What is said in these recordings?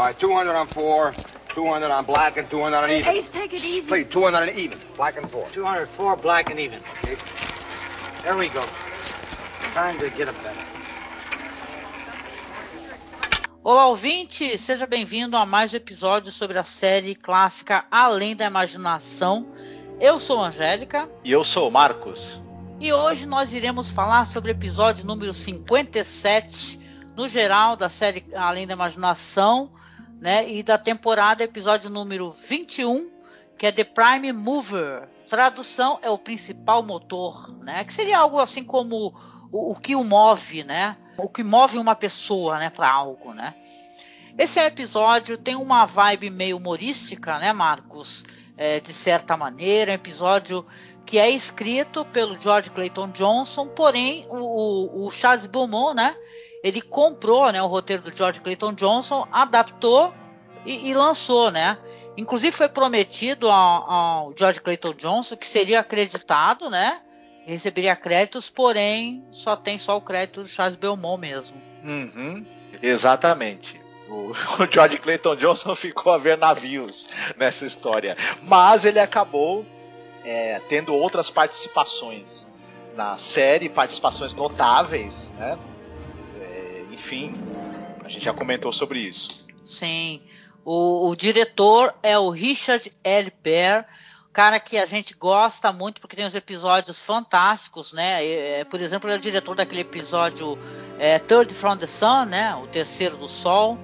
All right, 200 on four, 200 on black, and 200 on even. Ace, take it easy. Please, 200 on even. Black and four. 204 black and even. There we go. Time to get a better. Olá, ouvinte! Seja bem-vindo a mais um episódio sobre a série clássica Além da Imaginação. Eu sou a Angélica. E eu sou o Marcos. E hoje nós iremos falar sobre o episódio número 57, no geral, da série Além da Imaginação, né? E da temporada, episódio número 21, que é The Prime Mover. Tradução é o principal motor, né? Que seria algo assim como o, o que o move, né? O que move uma pessoa, né, para algo, né? Esse episódio tem uma vibe meio humorística, né, Marcos? É, de certa maneira, é um episódio que é escrito pelo George Clayton Johnson, porém o, o Charles Beaumont, né? Ele comprou, né, o roteiro do George Clayton Johnson, adaptou e, e lançou, né? Inclusive foi prometido ao, ao George Clayton Johnson que seria acreditado, né? receberia créditos, porém só tem só o crédito do Charles Belmont mesmo. Uhum, exatamente. O, George Clayton Johnson ficou a ver navios nessa história, mas ele acabou é, tendo outras participações na série, participações notáveis, né? Enfim, a gente já comentou sobre isso. Sim. O, o diretor é o Richard L. Bear, cara que a gente gosta muito porque tem uns episódios fantásticos, né? É, por exemplo, ele é o diretor daquele episódio é, Third from the Sun, né? O terceiro do Sol,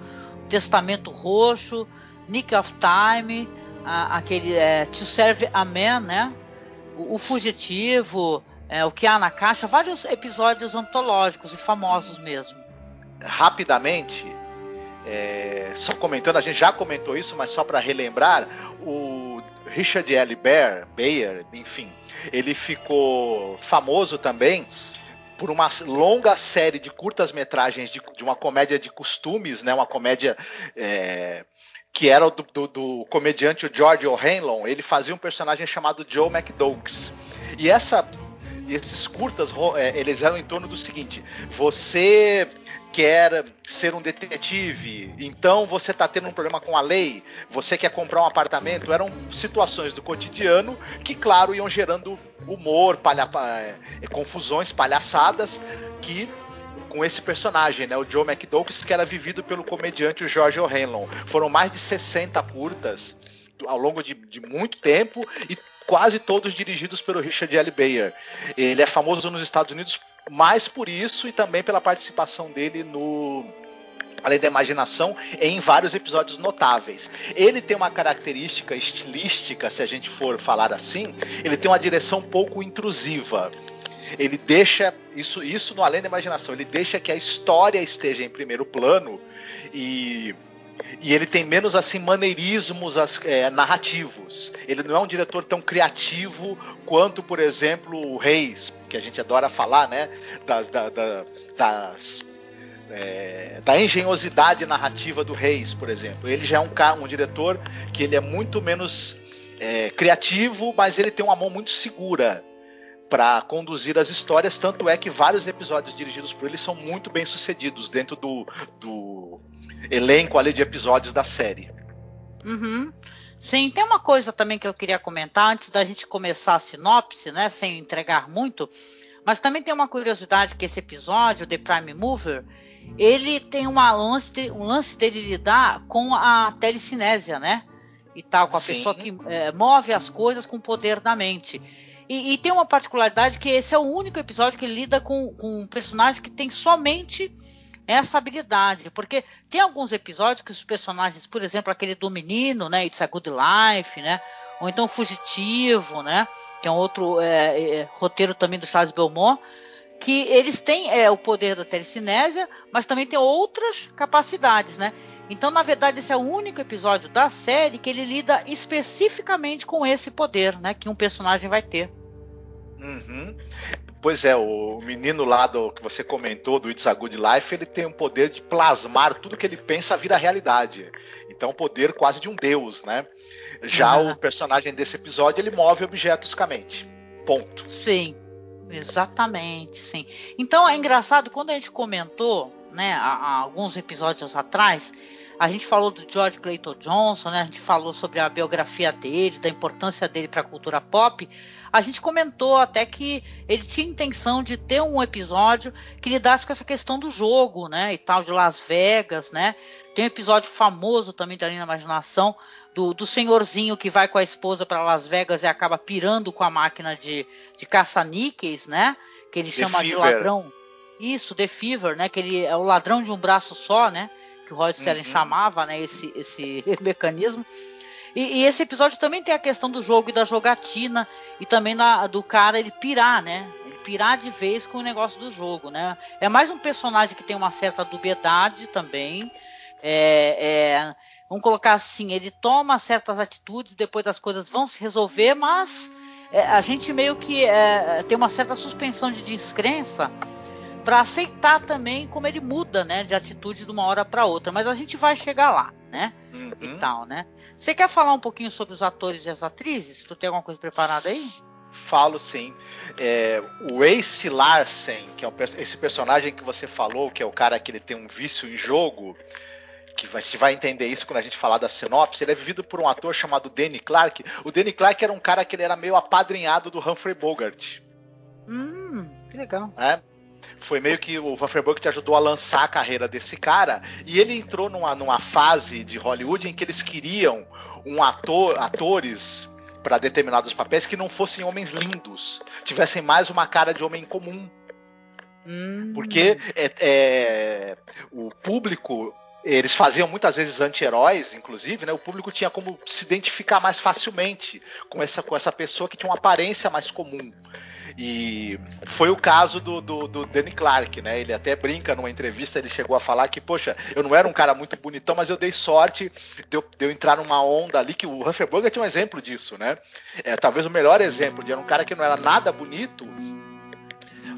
Testamento Roxo, Nick of Time, a, aquele é, To Serve a Man, né? O, o Fugitivo, é, o que há na caixa, vários episódios antológicos e famosos mesmo. Rapidamente, é, só comentando, a gente já comentou isso, mas só para relembrar, o Richard L. Bear, Bayer, enfim, ele ficou famoso também por uma longa série de curtas metragens de, de uma comédia de costumes, né, uma comédia é, que era do, do, do comediante George O'Hanlon. Ele fazia um personagem chamado Joe McDoakes. E essa esses curtas, é, eles eram em torno do seguinte: você quer ser um detetive, então você está tendo um problema com a lei, você quer comprar um apartamento, eram situações do cotidiano que, claro, iam gerando humor, palha, é, confusões, palhaçadas que com esse personagem, né, o Joe McDouglas, que era vivido pelo comediante George O'Hanlon. Foram mais de 60 curtas ao longo de, de muito tempo e quase todos dirigidos pelo Richard L. Bayer. Ele é famoso nos Estados Unidos mais por isso e também pela participação dele no além da imaginação, em vários episódios notáveis. Ele tem uma característica estilística, se a gente for falar assim, ele tem uma direção pouco intrusiva. Ele deixa isso, isso no além da imaginação, ele deixa que a história esteja em primeiro plano e e ele tem menos assim maneirismos é, narrativos. Ele não é um diretor tão criativo quanto, por exemplo, o Reis, que a gente adora falar, né? Das, da, da, das é, da engenhosidade narrativa do Reis, por exemplo. Ele já é um, um diretor que ele é muito menos é, criativo, mas ele tem uma mão muito segura para conduzir as histórias. Tanto é que vários episódios dirigidos por ele são muito bem sucedidos dentro do, do elenco ali de episódios da série. Uhum. Sim, tem uma coisa também que eu queria comentar antes da gente começar a sinopse, né, sem entregar muito, mas também tem uma curiosidade que esse episódio, The Prime Mover, ele tem uma lance, um lance dele lidar com a telecinésia, né? E tal, com a Sim. pessoa que é, move as coisas com o poder da mente. E, e, tem uma particularidade que esse é o único episódio que lida com, com um personagem que tem somente essa habilidade, porque tem alguns episódios que os personagens, por exemplo, aquele do menino, né, It's a Good Life, né, ou então Fugitivo, né, que é um outro é, é, roteiro também do Charles Belmont, que eles têm é, o poder da telecinésia, mas também tem outras capacidades, né? Então, na verdade, esse é o único episódio da série que ele lida especificamente com esse poder, né? Que um personagem vai ter. Uhum. Pois é, o menino lá do que você comentou, do It's a Good Life, ele tem o poder de plasmar tudo que ele pensa vira realidade. Então, o poder quase de um deus, né? Já uhum. o personagem desse episódio, ele move objetos com a mente. Ponto. Sim, exatamente, sim. Então, é engraçado, quando a gente comentou, né, há, há alguns episódios atrás, a gente falou do George Clayton Johnson, né? A gente falou sobre a biografia dele, da importância dele para a cultura pop. A gente comentou até que ele tinha intenção de ter um episódio que lidasse com essa questão do jogo, né? E tal, de Las Vegas, né? Tem um episódio famoso também da linha imaginação do, do senhorzinho que vai com a esposa para Las Vegas e acaba pirando com a máquina de, de caça-níqueis, né? Que ele The chama Fever. de ladrão. Isso, The Fever, né? Que ele é o ladrão de um braço só, né? que o Rod uhum. chamava, né, esse, esse mecanismo. E, e, esse episódio também tem a questão do jogo e da jogatina, e também do cara ele pirar, né? Ele pirar de vez com o negócio do jogo, né? É mais um personagem que tem uma certa dubiedade também. É, é, vamos colocar assim, ele toma certas atitudes, depois das coisas vão se resolver, mas é, a gente meio que é, tem uma certa suspensão de descrença para aceitar também como ele muda, né, de atitude de uma hora para outra. Mas a gente vai chegar lá, né? Uhum. E tal, né? Você quer falar um pouquinho sobre os atores e as atrizes? Tu tem alguma coisa preparada aí? Falo sim. É, o Ace Larsen, que é esse personagem que você falou, que é o cara que ele tem um vício em jogo, que a gente vai entender isso quando a gente falar da sinopse, ele é vivido por um ator chamado Danny Clark. O Danny Clark era um cara que ele era meio apadrinhado do Humphrey Bogart. Hum, que legal. É, foi meio que o Van Burg que ajudou a lançar a carreira desse cara. E ele entrou numa, numa fase de Hollywood em que eles queriam um ator, atores para determinados papéis que não fossem homens lindos, tivessem mais uma cara de homem comum. Hum. Porque é, é, o público eles faziam muitas vezes anti-heróis, inclusive, né? O público tinha como se identificar mais facilmente com essa, com essa pessoa que tinha uma aparência mais comum. E foi o caso do, do, do, Danny Clark, né? Ele até brinca numa entrevista, ele chegou a falar que, poxa, eu não era um cara muito bonitão, mas eu dei sorte de eu, de eu entrar numa onda ali, que o Bogart tinha um exemplo disso, né? É talvez o melhor exemplo, de era um cara que não era nada bonito,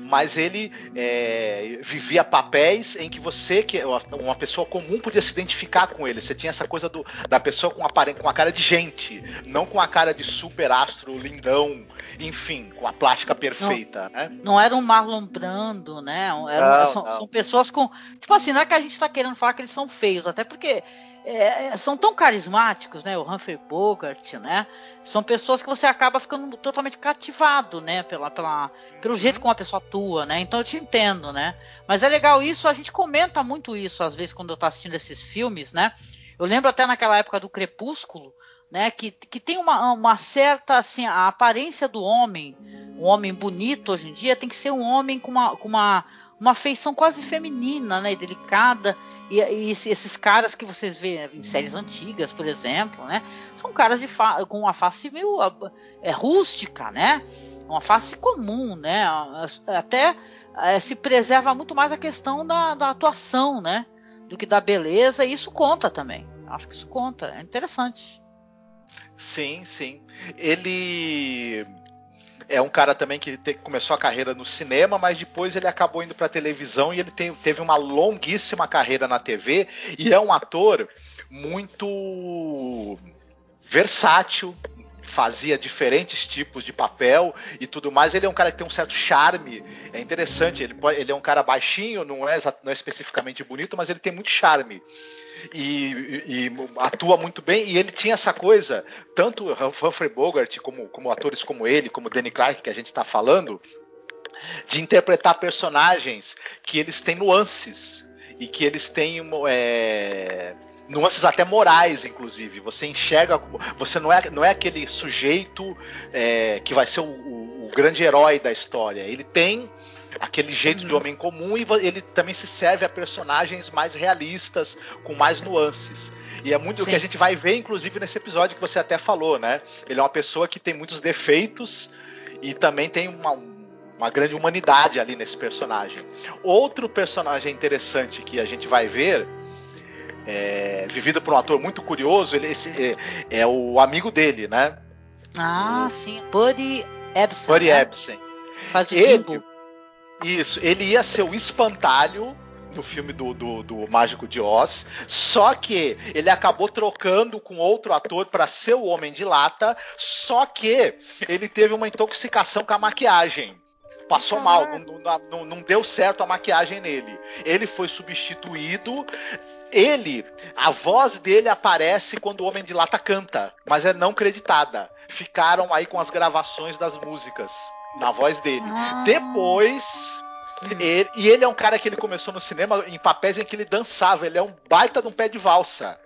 mas ele é, vivia papéis em que você, que é uma pessoa comum, podia se identificar com ele. Você tinha essa coisa do, da pessoa com, com a cara de gente, não com a cara de super astro, lindão, enfim, com a plástica perfeita. Não, né? não era um Marlon Brando, né? Era, não, são, não. são pessoas com. Tipo assim, não é que a gente está querendo falar que eles são feios, até porque é, é, são tão carismáticos, né? O Humphrey Bogart, né? São pessoas que você acaba ficando totalmente cativado, né? Pela, pela, pelo jeito uhum. como a pessoa atua, né? Então eu te entendo, né? Mas é legal isso, a gente comenta muito isso às vezes quando eu tô assistindo esses filmes, né? Eu lembro até naquela época do Crepúsculo, né? Que, que tem uma, uma certa, assim, a aparência do homem, um homem bonito hoje em dia tem que ser um homem com uma, com uma uma feição quase feminina, né, delicada. E, e, esses caras que vocês vê em séries antigas, por exemplo, né, são caras com uma face meio é, rústica, né, uma face comum, né, até é, se preserva muito mais a questão da, da atuação, né, do que da beleza. E isso conta também. Acho que isso conta. É interessante. Sim, sim. Ele é um cara também que te, começou a carreira no cinema, mas depois ele acabou indo para televisão e ele te, teve uma longuíssima carreira na TV e é um ator muito versátil, fazia diferentes tipos de papel e tudo mais. Ele é um cara que tem um certo charme, é interessante. Ele, ele é um cara baixinho, não é, não é especificamente bonito, mas ele tem muito charme e, e, atua muito bem. E ele tinha essa coisa, tanto Humphrey Bogart como, como atores como ele, como Danny Clark, que a gente está falando, de interpretar personagens que eles têm nuances e que eles têm é, nuances até morais, inclusive. Você enxerga, você não é, não é aquele sujeito é, que vai ser o, o, o grande herói da história. Ele tem aquele jeito uhum. de homem comum e ele também se serve a personagens mais realistas, com mais nuances. E é muito Sim. o que a gente vai ver, inclusive, nesse episódio que você até falou, né? Ele é uma pessoa que tem muitos defeitos e também tem uma, uma grande humanidade ali nesse personagem. Outro personagem interessante que a gente vai ver é, vivido por um ator muito curioso. Ele esse, é, é, o amigo dele, né? Ah, o... sim. Buddy Ebsen. Buddy né? Ebsen. Faz o ele, Isso, ele ia ser o espantalho no filme do, do, do, Mágico de Oz, só que ele acabou trocando com outro ator para ser o Homem de Lata, só que ele teve uma intoxicação com a maquiagem. Passou mal, não, não, não deu certo a maquiagem nele. Ele foi substituído. Ele, a voz dele aparece quando o Homem de Lata canta, mas é não creditada. Ficaram aí com as gravações das músicas na voz dele. Ah. Depois ele, e ele é um cara que ele começou no cinema em papéis em que ele dançava. Ele é um baita de um pé de valsa.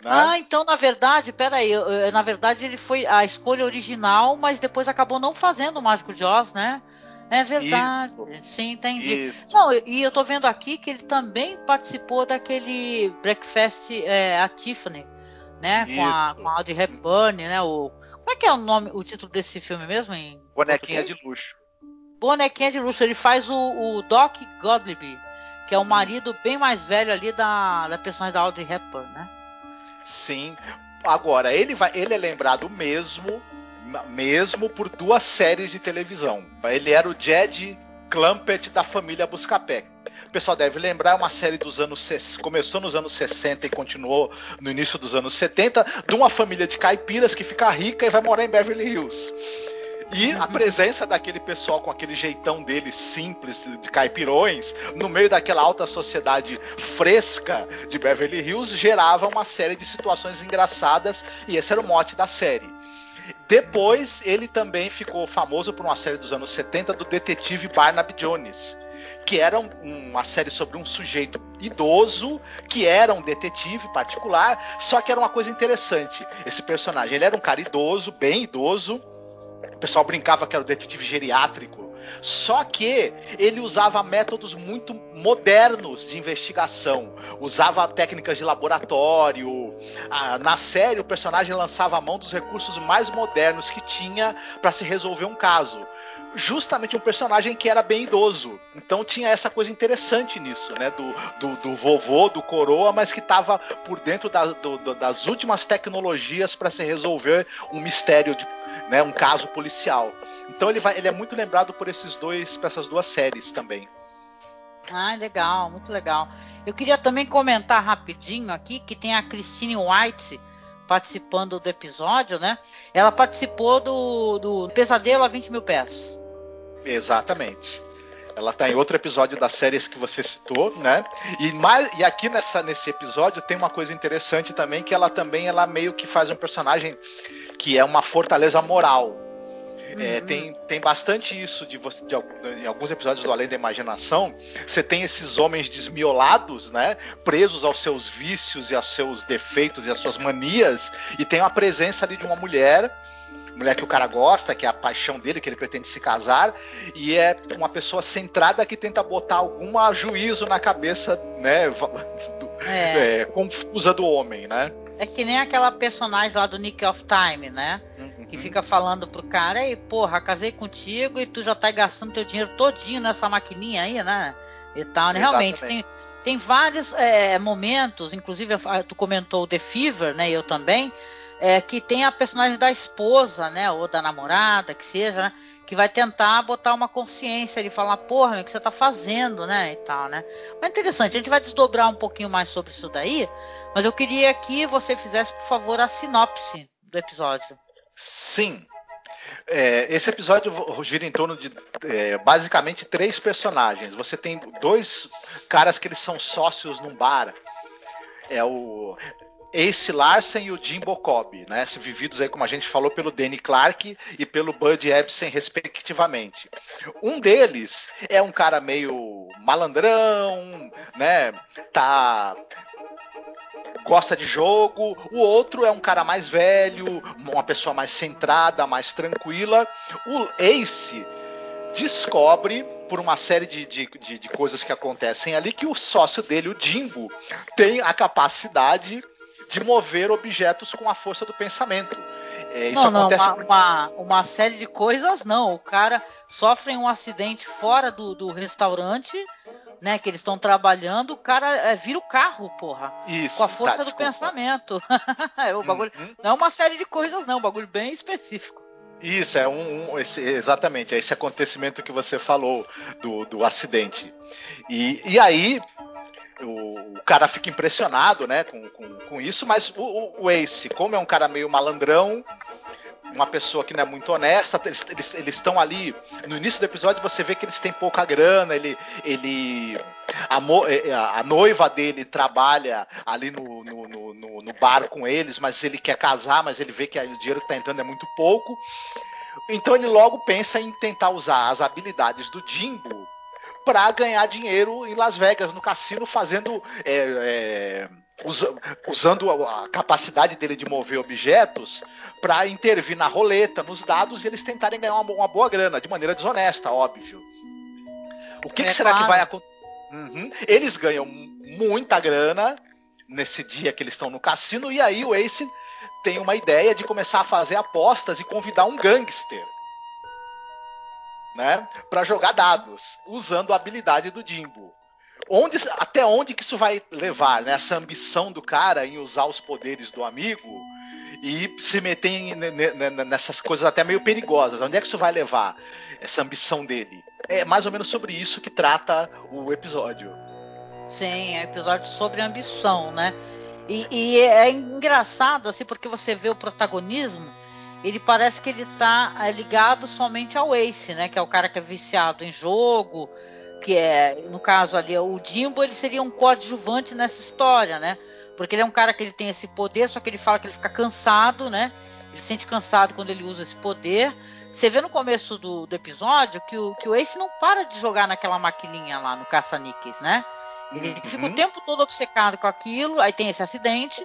Né? Ah, então na verdade, peraí, na verdade ele foi a escolha original, mas depois acabou não fazendo o Mágico de Oz, né? É verdade. Isso. Sim, entendi. Isso. Não, e eu tô vendo aqui que ele também participou daquele Breakfast é, a Tiffany, né? Com a, com a Audrey Hepburn, né? O, como é que é o nome, o título desse filme mesmo? Em Bonequinha português? de luxo bonequinha de luxo. Ele faz o, o Doc Gottlieb, que é o marido bem mais velho ali da, da personagem da Audrey Hepburn, né? Sim. Agora, ele, vai, ele é lembrado mesmo, mesmo por duas séries de televisão. Ele era o Jed Clampett da família Buscapé. O pessoal deve lembrar, é uma série dos anos. Começou nos anos 60 e continuou no início dos anos 70, de uma família de caipiras que fica rica e vai morar em Beverly Hills. E a presença daquele pessoal com aquele jeitão deles simples, de caipirões, no meio daquela alta sociedade fresca de Beverly Hills, gerava uma série de situações engraçadas, e esse era o mote da série. Depois, ele também ficou famoso por uma série dos anos 70 do detetive Barnaby Jones, que era uma série sobre um sujeito idoso que era um detetive particular, só que era uma coisa interessante. Esse personagem, ele era um cara idoso, bem idoso, o pessoal brincava que era o detetive geriátrico. Só que ele usava métodos muito modernos de investigação. Usava técnicas de laboratório. Ah, na série, o personagem lançava a mão dos recursos mais modernos que tinha para se resolver um caso justamente um personagem que era bem idoso. Então tinha essa coisa interessante nisso, né? Do, do, do vovô, do coroa, mas que estava por dentro da, do, das últimas tecnologias para se resolver um mistério, de, né? um caso policial. Então ele, vai, ele é muito lembrado por esses dois, por essas duas séries também. Ah, legal, muito legal. Eu queria também comentar rapidinho aqui que tem a Christine White participando do episódio, né? Ela participou do, do Pesadelo a 20 mil pés. Exatamente. Ela está em outro episódio das séries que você citou, né? E, mais, e aqui nessa, nesse episódio tem uma coisa interessante também, que ela também ela meio que faz um personagem que é uma fortaleza moral. É, uhum. tem, tem bastante isso de você de, em alguns episódios do Além da Imaginação. Você tem esses homens desmiolados, né? Presos aos seus vícios e aos seus defeitos e às suas manias, e tem a presença ali de uma mulher mulher que o cara gosta, que é a paixão dele, que ele pretende se casar, e é uma pessoa centrada que tenta botar algum juízo na cabeça, né, do, é. É, confusa do homem, né? É que nem aquela personagem lá do Nick of Time, né? Uhum. Que fica falando pro cara, e porra, casei contigo e tu já tá gastando teu dinheiro todinho nessa maquininha aí, né? E tal, né? Realmente, tem, tem vários é, momentos, inclusive tu comentou The Fever, né? Eu também é, que tem a personagem da esposa, né, ou da namorada, que seja, né, que vai tentar botar uma consciência e falar, porra, o que você tá fazendo, né, e tal, né. Mas interessante, a gente vai desdobrar um pouquinho mais sobre isso daí, mas eu queria que você fizesse, por favor, a sinopse do episódio. Sim. É, esse episódio gira em torno de é, basicamente três personagens. Você tem dois caras que eles são sócios num bar. É o Ace Larsen e o Jim Bocob, né? Vividos aí, como a gente falou, pelo Danny Clark e pelo Bud Ebsen, respectivamente. Um deles é um cara meio malandrão, né? Tá gosta de jogo, o outro é um cara mais velho, uma pessoa mais centrada, mais tranquila. O Ace descobre, por uma série de, de, de, de coisas que acontecem ali, que o sócio dele, o Jimbo, tem a capacidade de mover objetos com a força do pensamento. É, isso não, acontece uma, uma, uma, série de coisas não. O cara sofre um acidente fora do, do restaurante, né, que eles estão trabalhando, o cara é, vira o carro, porra. Isso. Com a força tá, do pensamento. é, o bagulho, Uhum. Não é uma série de coisas, não, um bagulho bem específico. Isso, é um, um- esse- exatamente, é esse acontecimento que você falou do, do acidente. E, e aí o, cara fica impressionado né, com, com, com isso, mas o, o- Ace, como é um cara meio malandrão, uma pessoa que não é muito honesta, eles estão ali. No início do episódio você vê que eles têm pouca grana, ele. ele a, mo- eh, a- a noiva dele trabalha ali no, no- no- no bar com eles, mas ele quer casar, mas ele vê que o dinheiro que está entrando é muito pouco. Então ele logo pensa em tentar usar as habilidades do Jimbo para ganhar dinheiro em Las Vegas, no cassino, fazendo. é, é, usa- usando a, capacidade dele de mover objetos para intervir na roleta, nos dados e eles tentarem ganhar uma, uma boa grana, de maneira desonesta, óbvio. O que, É que será que claro. vai acontecer? Eles ganham muita grana nesse dia que eles estão no cassino, e aí o Ace tem uma ideia de começar a fazer apostas e convidar um gangster. Né, para jogar dados, usando a habilidade do Jimbo. Onde, até onde que isso vai levar, né? Essa ambição do cara em usar os poderes do amigo e se meter em- ne- ne- nessas coisas até meio perigosas. Onde é que isso vai levar? Essa ambição dele. É mais ou menos sobre isso que trata o episódio. Sim, é episódio sobre ambição, né? E, e é engraçado, assim, porque você vê o protagonismo, ele parece que ele tá é, ligado somente ao Ace, né? Que é o cara que é viciado em jogo, que é, no caso ali, o Jimbo, ele seria um coadjuvante nessa história, né? Porque ele é um cara que ele tem esse poder, só que ele fala que ele fica cansado, né? Ele se sente cansado quando ele usa esse poder. Você vê no começo do, do episódio que o, que o Ace não para de jogar naquela maquininha lá no caça-níqueis, né? Ele Uhum. fica o tempo todo obcecado com aquilo, aí tem esse acidente.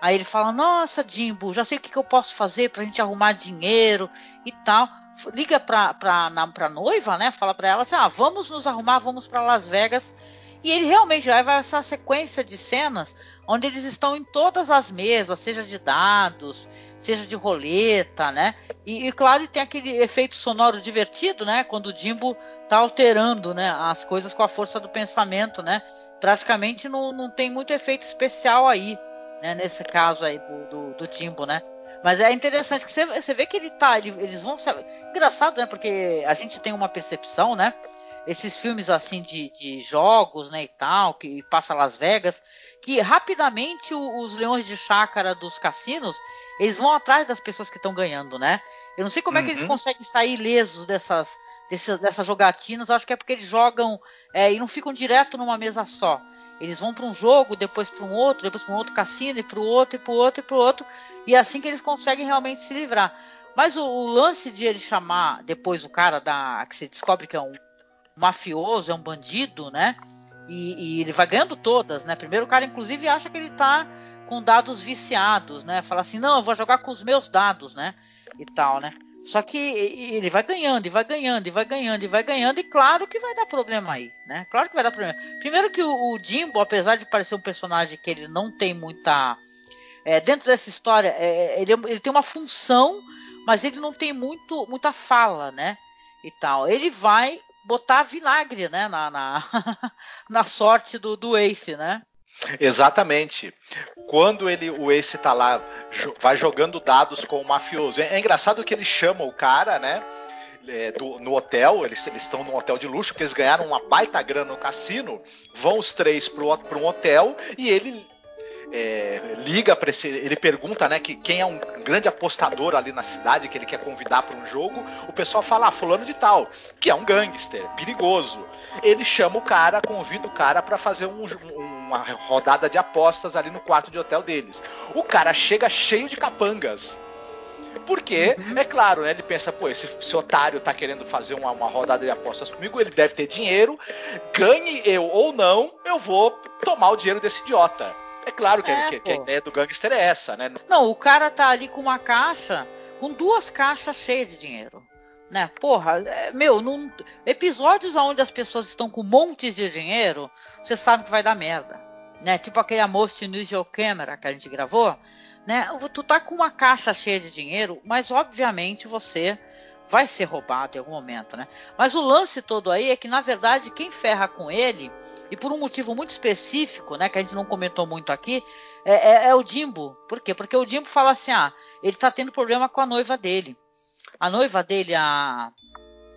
Aí ele fala: Nossa, Jimbo, já sei o que, que eu posso fazer pra gente arrumar dinheiro e tal. Liga pra, na, pra noiva, né? Fala pra ela assim: Ah, vamos nos arrumar, vamos pra Las Vegas. E ele realmente vai essa sequência de cenas onde eles estão em todas as mesas, seja de dados, seja de roleta, né? E, e claro, tem aquele efeito sonoro divertido, né? Quando o Jimbo tá alterando, né? As coisas com a força do pensamento, né? Praticamente não, não tem muito efeito especial aí, né? Nesse caso aí do, do, do Jimbo, né? Mas é interessante que você, você vê que ele tá, ele- eles vão se... engraçado, né? Porque a gente tem uma percepção, né? Esses filmes assim de, de jogos, né, e tal, que passa Las Vegas, que rapidamente o- os leões de chácara dos cassinos, eles vão atrás das pessoas que estão ganhando, né? Eu não sei como é que eles Uhum. conseguem sair ilesos dessas, dessas, dessas jogatinas, acho que é porque eles jogam é, e não ficam direto numa mesa só. Eles vão para um jogo, depois para um outro, depois para um outro cassino, e para o outro, e para o outro, e para o outro, e é assim que eles conseguem realmente se livrar. Mas o, o lance de ele chamar depois o cara da que se descobre que é um mafioso, é um bandido, né? E, e ele vai ganhando todas, né? Primeiro o cara, inclusive, acha que ele tá com dados viciados, né? Fala assim, não, eu vou jogar com os meus dados, né? E tal, né? Só que ele vai ganhando, e vai ganhando, e vai ganhando, e vai ganhando, e claro que vai dar problema aí, né? Claro que vai dar problema. Primeiro que o, o Jimbo, apesar de parecer um personagem que ele não tem muita. é, dentro dessa história, é, ele, ele tem uma função, mas ele não tem muito, muita fala, né? E tal. Ele vai botar vinagre, né? Na, na, na sorte do, do Ace, né? Exatamente. Quando ele, o Ace tá lá, jo- vai jogando dados com o mafioso. É, é engraçado que ele chama o cara, né? é, do- no hotel, eles estão num hotel de luxo, porque eles ganharam uma baita grana no cassino. Vão os três pro um hotel e ele é, liga para esse. Ele pergunta, né, que quem é um grande apostador ali na cidade que ele quer convidar para um jogo. O pessoal fala, ah, fulano de tal, que é um gangster, perigoso. Ele chama o cara, convida o cara para fazer um- uma rodada de apostas ali no quarto de hotel deles. O cara chega cheio de capangas. Porque, é claro, né, ele pensa, pô, esse, esse otário tá querendo fazer uma, uma rodada de apostas comigo, ele deve ter dinheiro, ganhe eu ou não, eu vou tomar o dinheiro desse idiota. É claro que, É, que- que a ideia do gangster é essa, né? Não, o cara tá ali com uma caixa, com duas caixas cheias de dinheiro. Né? Porra, é, meu, num, episódios onde as pessoas estão com montes de dinheiro, você sabe que vai dar merda. Né? Tipo aquele Most Unusual Camera que a gente gravou. Né? Tu tá com uma caixa cheia de dinheiro, mas obviamente você vai ser roubado em algum momento, né? Mas o lance todo aí é que, na verdade, quem ferra com ele, e por um motivo muito específico, né, que a gente não comentou muito aqui, é, é, é o Jimbo. Por quê? Porque o Jimbo fala assim: ah, ele tá tendo problema com a noiva dele. A noiva dele, a.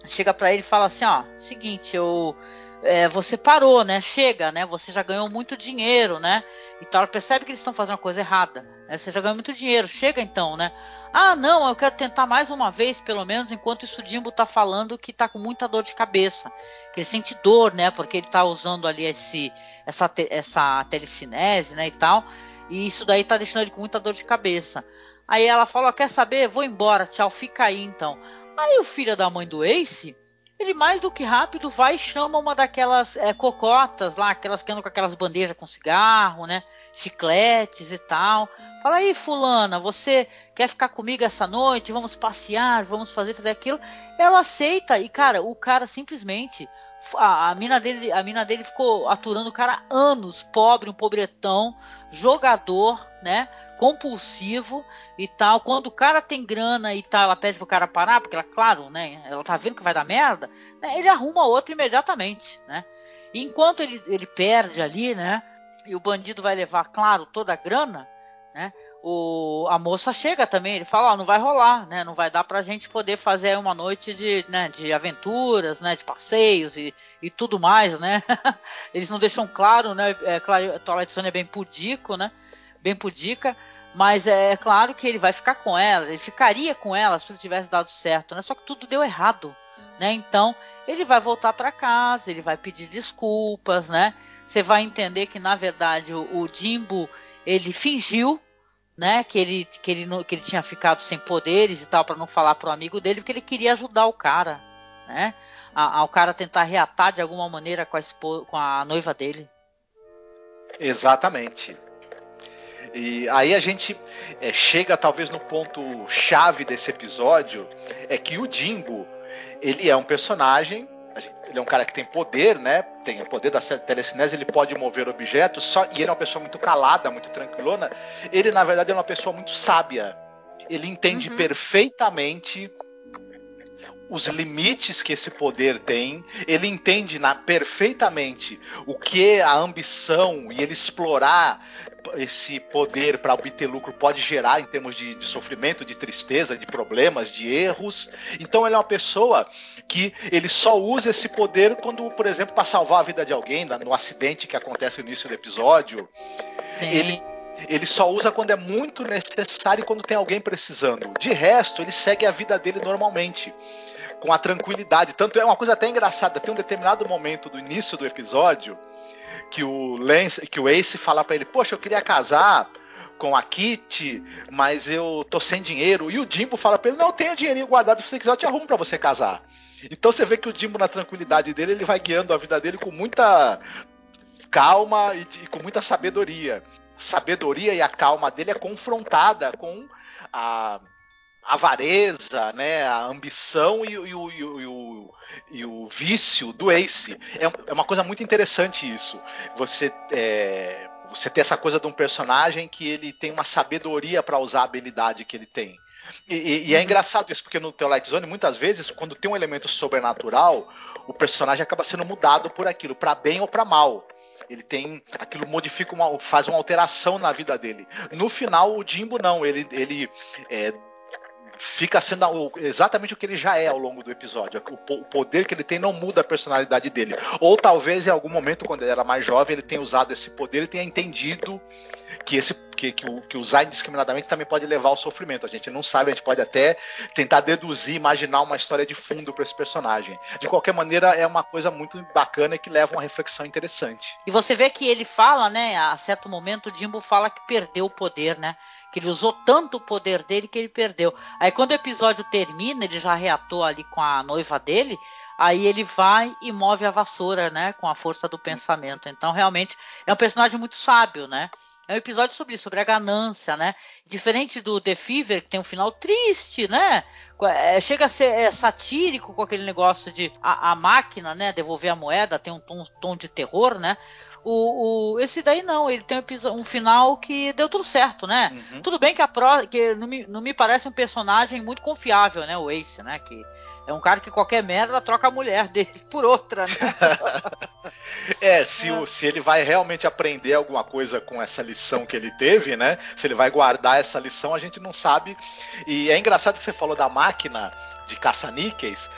Chega para ele e fala assim: ó, seguinte, eu. É, você parou, né? Chega, né? Você já ganhou muito dinheiro, né? E tal. Percebe que eles estão fazendo uma coisa errada. Né? Você já ganhou muito dinheiro. Chega então, né? Ah, não, eu quero tentar mais uma vez, pelo menos, enquanto isso Jimbo tá falando que tá com muita dor de cabeça. Que ele sente dor, né? Porque ele tá usando ali esse, essa, essa telecinese, né? E tal. E isso daí tá deixando ele com muita dor de cabeça. Aí ela fala: Quer saber? Vou embora, tchau, fica aí então. Aí o filho da mãe do Ace ele mais do que rápido vai e chama uma daquelas é, cocotas lá, aquelas que andam com aquelas bandejas com cigarro, né? Chicletes e tal. Fala aí, fulana, você quer ficar comigo essa noite? Vamos passear, vamos fazer, fazer aquilo. Ela aceita e, cara, o cara simplesmente. A, a, mina dele, a mina dele ficou aturando o cara anos, pobre, um pobretão, jogador, né? compulsivo e tal. Quando o cara tem grana e tal, ela pede pro cara parar, porque ela, claro, né, ela tá vendo que vai dar merda, né, ele arruma outro imediatamente, né? E enquanto ele, ele perde ali, né, e o bandido vai levar, claro, toda a grana, né? O, a moça chega também, ele fala, ó, não vai rolar, né? Não vai dar pra gente poder fazer uma noite de, né, de aventuras, né? De passeios e, e tudo mais, né? Eles não deixam claro, né? É, claro, Twilight Zone é bem pudico, né? Bem pudica, mas é, é, claro que ele vai ficar com ela, ele ficaria com ela se tudo tivesse dado certo, né? Só que tudo deu errado, né? Então ele vai voltar para casa, ele vai pedir desculpas, né? Você vai entender que na verdade o, o Jimbo ele fingiu, né? Que ele, que ele que ele tinha ficado sem poderes e tal para não falar pro amigo dele, porque ele queria ajudar o cara, né? Ao cara tentar reatar de alguma maneira com a, com a noiva dele. Exatamente. E aí a gente é, chega talvez no ponto chave desse episódio, é que o Jimbo, ele é um personagem, ele é um cara que tem poder, né? Tem o poder da telecinese, ele pode mover objetos, só e ele é uma pessoa muito calada, muito tranquilona. Ele na verdade é uma pessoa muito sábia. Ele entende uhum. perfeitamente os limites que esse poder tem, ele entende na, perfeitamente o que a ambição e ele explorar esse poder para obter lucro pode gerar em termos de, de, sofrimento, de tristeza, de problemas, de erros. Então ele é uma pessoa que ele só usa esse poder quando, por exemplo, para salvar a vida de alguém, no acidente que acontece no início do episódio. Sim. Ele ele só usa quando é muito necessário e quando tem alguém precisando. De resto, ele segue a vida dele normalmente com a tranquilidade. Tanto é uma coisa até engraçada, tem um determinado momento do início do episódio que o Lance, que o Ace fala para ele: "Poxa, eu queria casar com a Kitty, mas eu tô sem dinheiro". E o Jimbo fala para ele: "Não, eu tenho dinheirinho guardado, se você quiser eu te arrumo para você casar". Então você vê que o Jimbo na tranquilidade dele, ele vai guiando a vida dele com muita calma e, e com muita sabedoria. Sabedoria e a calma dele é confrontada com a avareza, né, a ambição e, e, e, o, e, o, vício do Ace. É, é, uma coisa muito interessante isso. Você é, você ter essa coisa de um personagem que ele tem uma sabedoria para usar a habilidade que ele tem. E, e, é uhum. engraçado isso, porque no Twilight Zone, muitas vezes, quando tem um elemento sobrenatural, o personagem acaba sendo mudado por aquilo, para bem ou para mal. Ele tem. Aquilo modifica uma. faz uma alteração na vida dele. No final, o Jimbo não. Ele, ele é, fica sendo exatamente o que ele já é ao longo do episódio. O poder que ele tem não muda a personalidade dele. Ou talvez em algum momento, quando ele era mais jovem, ele tenha usado esse poder e tenha entendido que esse que, que, que usar indiscriminadamente também pode levar ao sofrimento. A gente não sabe, a gente pode até tentar deduzir, imaginar uma história de fundo para esse personagem. De qualquer maneira, é uma coisa muito bacana que leva uma reflexão interessante. E você vê que ele fala, né, a certo momento, o Jimbo fala que perdeu o poder, né? que ele usou tanto o poder dele que ele perdeu. Aí quando o episódio termina, ele já reatou ali com a noiva dele, aí ele vai e move a vassoura, né, com a força do pensamento. Então realmente é um personagem muito sábio, né? É um episódio sobre isso, sobre a ganância, né? Diferente do The Fever, que tem um final triste, né? É, chega a ser é, satírico com aquele negócio de a, a, máquina, né? Devolver a moeda, tem um tom, tom de terror, né? O, o, esse daí não, ele tem um final que deu tudo certo, né? Uhum. Tudo bem que a Pro, que não me, não me parece um personagem muito confiável, né? O Ace, né? Que é um cara que qualquer merda troca a mulher dele por outra, né? é, se, é. se ele vai realmente aprender alguma coisa com essa lição que ele teve, né? Se ele vai guardar essa lição, a gente não sabe. E é engraçado que você falou da máquina de caça-níqueis.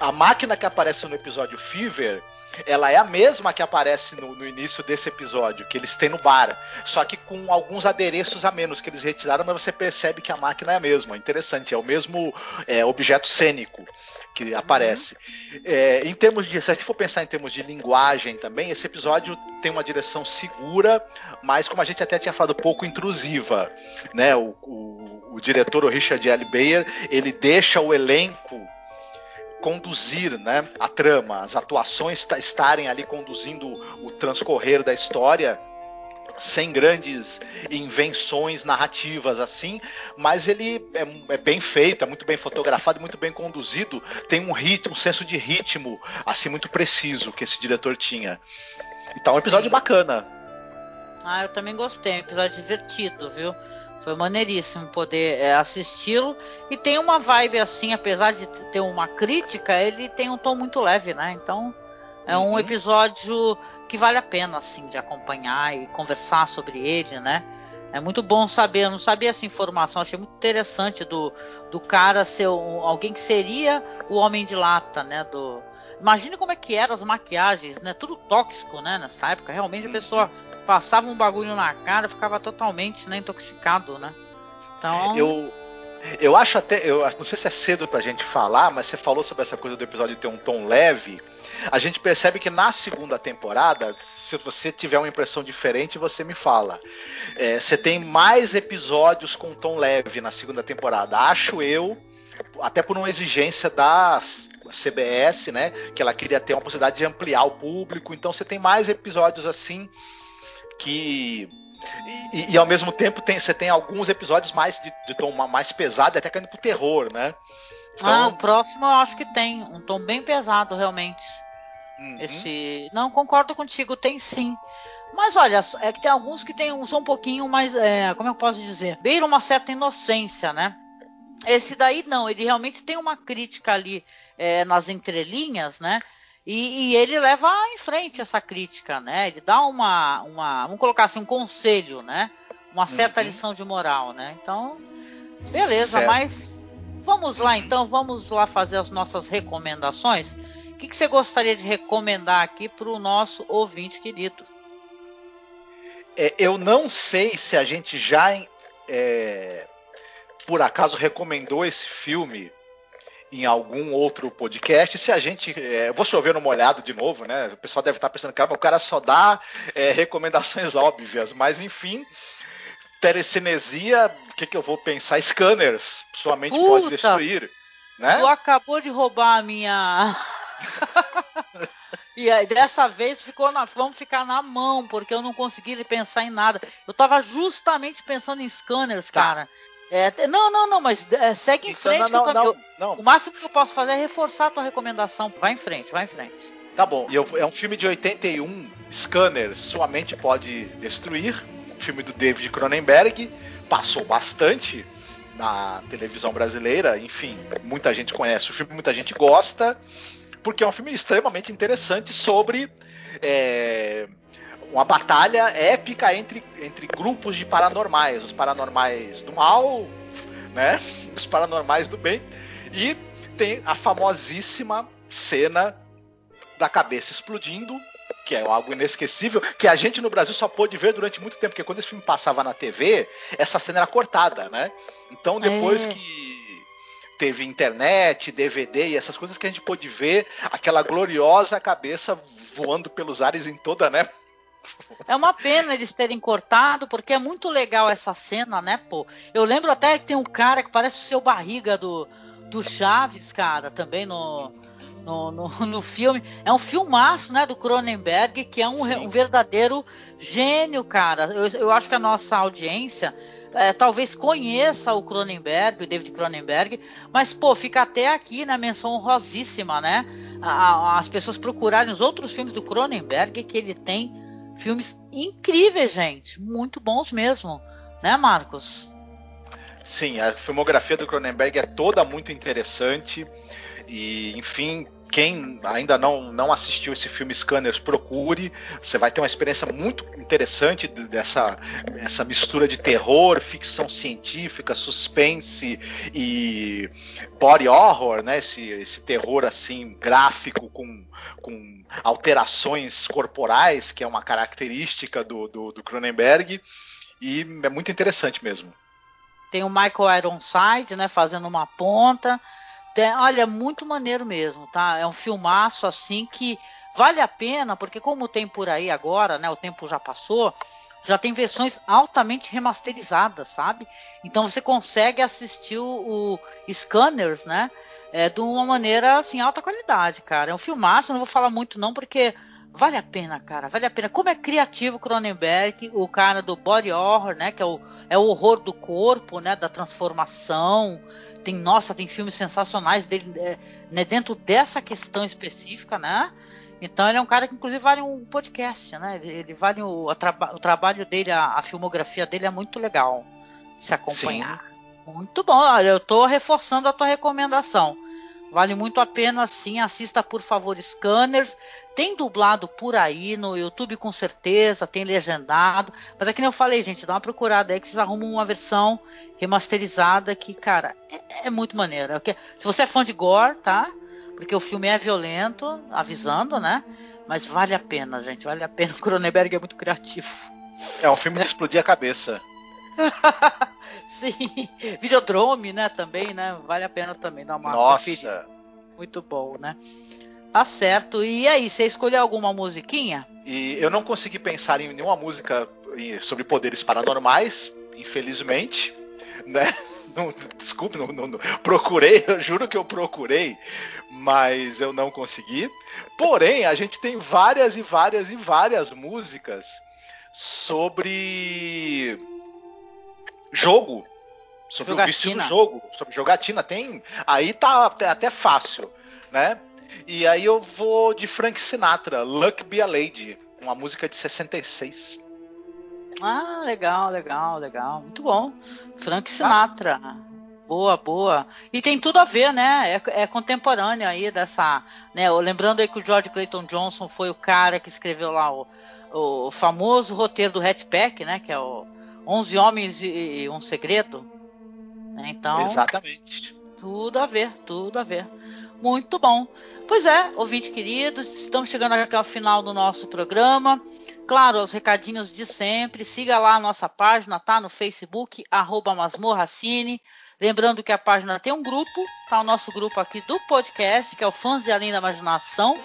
A máquina que aparece no episódio Fever ela é a mesma que aparece no, no, início desse episódio, que eles têm no bar. Só que com alguns adereços a menos que eles retiraram, mas você percebe que a máquina é a mesma. Interessante, é o mesmo é, objeto cênico que aparece. Uhum. É, em termos de, se a gente for pensar em termos de linguagem também, esse episódio tem uma direção segura, mas como a gente até tinha falado, pouco intrusiva. Né? O, o, o diretor, o Richard L. Bayer, ele deixa o elenco conduzir né, a trama, as atuações estarem ali conduzindo o transcorrer da história sem grandes invenções narrativas assim, mas ele é, é, bem feito, é muito bem fotografado, muito bem conduzido, tem um ritmo, um senso de ritmo assim muito preciso que esse diretor tinha. Então é um episódio Sim. bacana. Ah, eu também gostei, um episódio divertido, viu? Foi maneiríssimo poder é, assisti-lo. E tem uma vibe assim, apesar de ter uma crítica, ele tem um tom muito leve, né? Então é um uhum. episódio que vale a pena, assim, de acompanhar e conversar sobre ele, né? É muito bom saber, eu não sabia essa informação, achei muito interessante do, do cara ser um, alguém que seria o Homem de Lata, né? Do, imagine como é que eram as maquiagens, né? Tudo tóxico, né? Nessa época, realmente a pessoa passava um bagulho na cara, ficava totalmente né, intoxicado, né? Então. Eu, eu acho até. Eu não sei se é cedo pra gente falar, mas você falou sobre essa coisa do episódio ter um tom leve. A gente percebe que na segunda temporada, se você tiver uma impressão diferente, você me fala. É, você tem mais episódios com tom leve na segunda temporada. Acho eu, até por uma exigência da CBS, né? Que ela queria ter uma possibilidade de ampliar o público. Então você tem mais episódios assim que e, e, ao mesmo tempo tem, você tem alguns episódios mais de, de tom mais pesado, até caindo pro terror, né? Então... Ah, o próximo eu acho que tem um tom bem pesado, realmente. Uhum. Esse. Não, concordo contigo, tem sim. Mas olha, é que tem alguns que tem um som um pouquinho mais. É, como eu posso dizer? Beira uma certa inocência, né? Esse daí não, ele realmente tem uma crítica ali é, nas entrelinhas, né? E, e, ele leva em frente essa crítica, né? Ele dá uma, uma vamos colocar assim, um conselho, né? Uma certa uhum. lição de moral, né? Então, beleza, certo. mas vamos lá então, vamos lá fazer as nossas recomendações. O que, que você gostaria de recomendar aqui para o nosso ouvinte querido? É, eu não sei se a gente já, é, por acaso, recomendou esse filme em algum outro podcast. Se a gente. É, vou chover no molhado de novo, né? O pessoal deve estar pensando, cara, o cara só dá é, recomendações óbvias, mas enfim. Telecinesia, o que, que eu vou pensar? Scanners, sua mente Puta, pode destruir. Né? Tu acabou de roubar a minha. E aí, dessa vez ficou na, vamos ficar na mão, porque eu não consegui pensar em nada. Eu tava justamente pensando em scanners, tá. cara. É, não, não, não, mas é, segue em então, frente. Não, não, não, O máximo que eu posso fazer é reforçar a tua recomendação. Vai em frente, vai em frente. Tá bom. E eu, é um filme de 81, Scanner, Sua Mente Pode Destruir. Filme do David Cronenberg. Passou bastante na televisão brasileira. Enfim, muita gente conhece o filme, muita gente gosta. Porque é um filme extremamente interessante sobre. É, uma batalha épica entre, entre grupos de paranormais, os paranormais do mal, né? Os paranormais do bem. E tem a famosíssima cena da cabeça explodindo, que é algo inesquecível, que a gente no Brasil só pôde ver durante muito tempo, porque quando esse filme passava na TV, essa cena era cortada, né? Então depois é. que teve internet, DVD e essas coisas que a gente pôde ver aquela gloriosa cabeça voando pelos ares em toda, né? É uma pena eles terem cortado, porque é muito legal essa cena, né, pô? Eu lembro até que tem um cara que parece o seu barriga do, do Chaves, cara, também no, no, no, no filme. É um filmaço, né, do Cronenberg, que é um, um verdadeiro gênio, cara. Eu, eu acho que a nossa audiência é, talvez conheça o Cronenberg, o David Cronenberg, mas, pô, fica até aqui na menção honrosíssima, né? A, as pessoas procurarem os outros filmes do Cronenberg que ele tem Filmes incríveis, gente. Muito bons mesmo. Né, Marcos? Sim, a filmografia do Cronenberg é toda muito interessante. E, enfim, quem ainda não, não assistiu esse filme Scanners, procure. Você vai ter uma experiência muito interessante dessa essa mistura de terror, ficção científica, suspense e body horror, né? Esse, esse terror assim gráfico com, com alterações corporais, que é uma característica do, do, do Cronenberg. E é muito interessante mesmo. Tem o Michael Ironside, né, fazendo uma ponta. Olha, muito maneiro mesmo, tá? É um filmaço assim que vale a pena, porque como tem por aí agora, né, o tempo já passou, já tem versões altamente remasterizadas, sabe? Então você consegue assistir o, o Scanners, né? É, de uma maneira assim, alta qualidade, cara. É um filmaço, não vou falar muito não, porque Vale a pena, cara, vale a pena. Como é criativo Cronenberg, o cara do body horror, né, que é o, é o horror do corpo, né, da transformação. Tem, nossa, tem filmes sensacionais dele, é, né, dentro dessa questão específica, né? Então ele é um cara que inclusive vale um podcast, né? Ele, ele vale o, traba, o trabalho dele, a, a, filmografia dele é muito legal de se acompanhar. Sim. Muito bom. Olha, eu estou reforçando a tua recomendação. Vale muito a pena, sim. Assista, por favor, Scanners. Tem dublado por aí no YouTube, com certeza. Tem legendado. Mas é que nem eu falei, gente. Dá uma procurada aí que vocês arrumam uma versão remasterizada que, cara, é, é muito maneira. Se você é fã de gore, tá? Porque o filme é violento, avisando, né? Mas vale a pena, gente. Vale a pena. O Cronenberg é muito criativo. É um filme de explodir a cabeça. Sim, Videodrome, né, também, né? Vale a pena também dar uma Nossa. Muito bom, né? Tá certo. E aí, você escolheu alguma musiquinha? E eu não consegui pensar em nenhuma música sobre poderes paranormais, infelizmente, né? Não, desculpe, não, não, não, procurei, eu juro que eu procurei, mas eu não consegui. Porém, a gente tem várias e várias e várias músicas sobre jogo, sobre jogatina. o vício do jogo, sobre jogatina, tem. Aí tá até fácil, né? E aí eu vou de Frank Sinatra, Luck Be a Lady, uma música de 66. Ah, legal, legal, legal. Muito bom. Frank Sinatra. Ah. Boa, boa. E tem tudo a ver, né? É, é contemporâneo aí dessa. Né? Lembrando aí que o George Clayton Johnson foi o cara que escreveu lá o, o famoso roteiro do Hatchback, né? Que é o 11 Homens e um Segredo. Né? Então. Exatamente. Tudo a ver, tudo a ver. Muito bom. Pois é, ouvinte queridos, estamos chegando aqui ao final do nosso programa. Claro, os recadinhos de sempre. Siga lá a nossa página, tá? No Facebook, arroba Masmorracine. Lembrando que a página tem um grupo, tá? O nosso grupo aqui do podcast, que é o Fãs de Além da Imaginação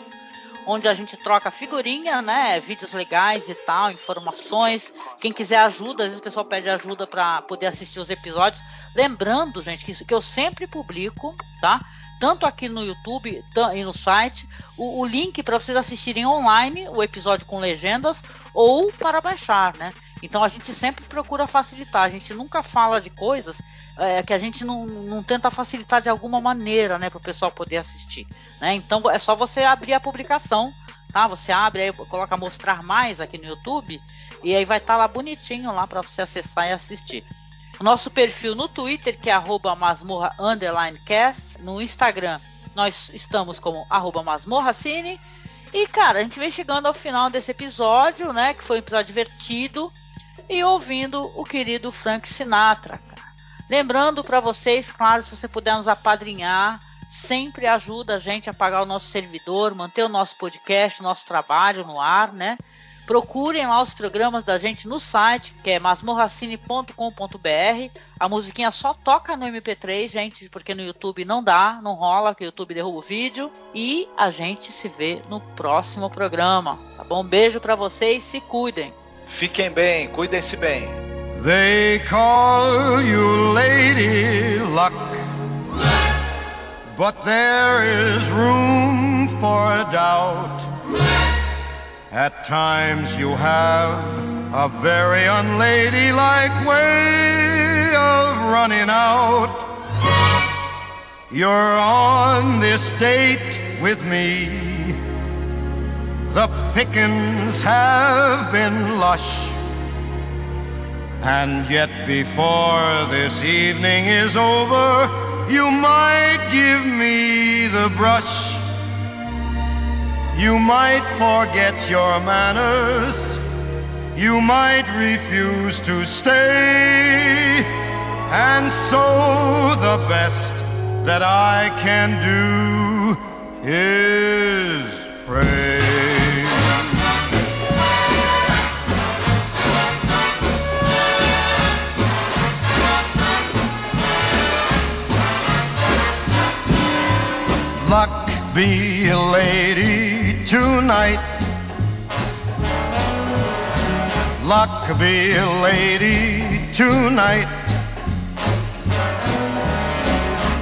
onde a gente troca figurinha, né? Vídeos legais e tal, informações. Quem quiser ajuda, às vezes o pessoal pede ajuda para poder assistir os episódios. Lembrando, gente, que, isso, que eu sempre publico, tá? Tanto aqui no YouTube e no site, o, o link para vocês assistirem online o episódio com legendas ou para baixar, né? Então a gente sempre procura facilitar, a gente nunca fala de coisas é, que a gente não, não tenta facilitar de alguma maneira, né, para o pessoal poder assistir. Né? Então é só você abrir a publicação, tá? Você abre aí, coloca mostrar mais aqui no YouTube e aí vai estar tá lá bonitinho lá para você acessar e assistir. Nosso perfil no Twitter, que é arroba masmorra cast, no Instagram nós estamos como arroba masmorracine. E, cara, a gente vem chegando ao final desse episódio, né? Que foi um episódio divertido e ouvindo o querido Frank Sinatra. Lembrando para vocês, claro, se você puder nos apadrinhar, sempre ajuda a gente a pagar o nosso servidor, manter o nosso podcast, o nosso trabalho no ar, né? Procurem lá os programas da gente no site, que é masmorracine.com.br. A musiquinha só toca no MP3, gente, porque no YouTube não dá, não rola, que o YouTube derruba o vídeo. E a gente se vê no próximo programa, tá bom? Beijo para vocês, se cuidem. Fiquem bem, cuidem-se bem. They call you Lady Luck, but there is room for doubt. At times you have a very unladylike way of running out. You're on this date with me. The pickings have been lush. And yet, before this evening is over, you might give me the brush. You might forget your manners. You might refuse to stay. And so, the best that I can do is pray. Luck be a lady tonight. Luck be a lady tonight.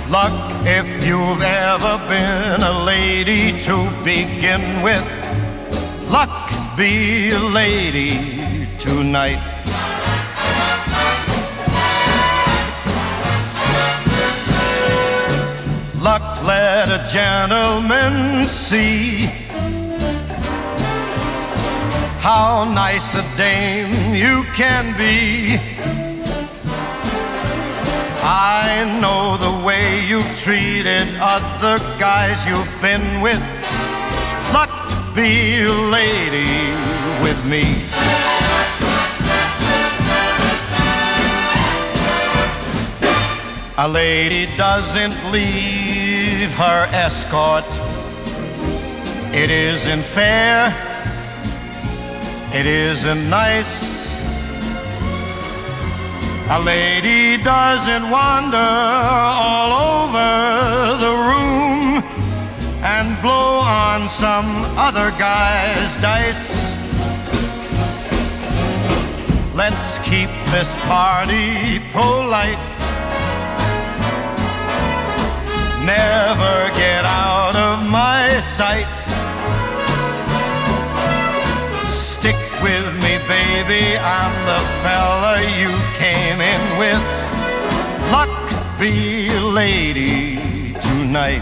Luck if you've ever been a lady to begin with. Luck be a lady tonight. Let a gentleman see how nice a dame you can be. I know the way you've treated other guys you've been with. Luck be a lady with me. A lady doesn't leave her escort. It isn't fair. It isn't nice. A lady doesn't wander all over the room and blow on some other guy's dice. Let's keep this party polite. Never get out of my sight. Stick with me, baby. I'm the fella you came in with. Luck be lady tonight.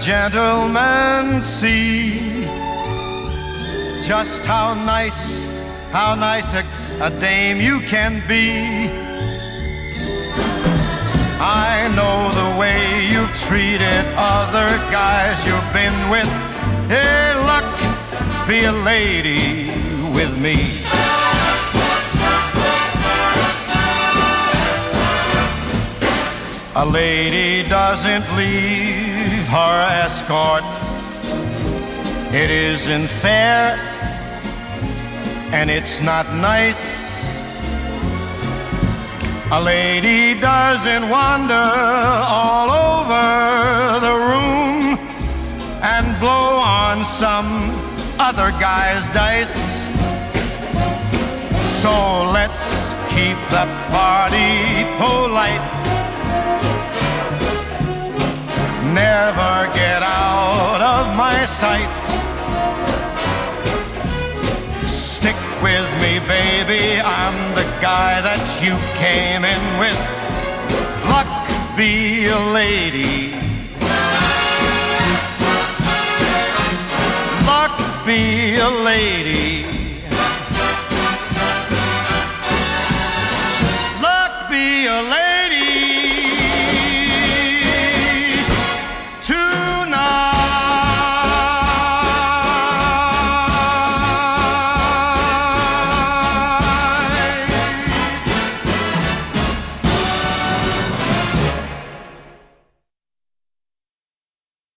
Gentleman see just how nice, how nice a, a dame you can be. I know the way you've treated other guys you've been with. Hey, luck, be a lady with me. A lady doesn't leave her escort. It isn't fair and it's not nice. A lady doesn't wander all over the room and blow on some other guy's dice. So let's keep the party polite. Never get out of my sight. Stick with me, baby. I'm the guy that you came in with. Luck be a lady. Luck be a lady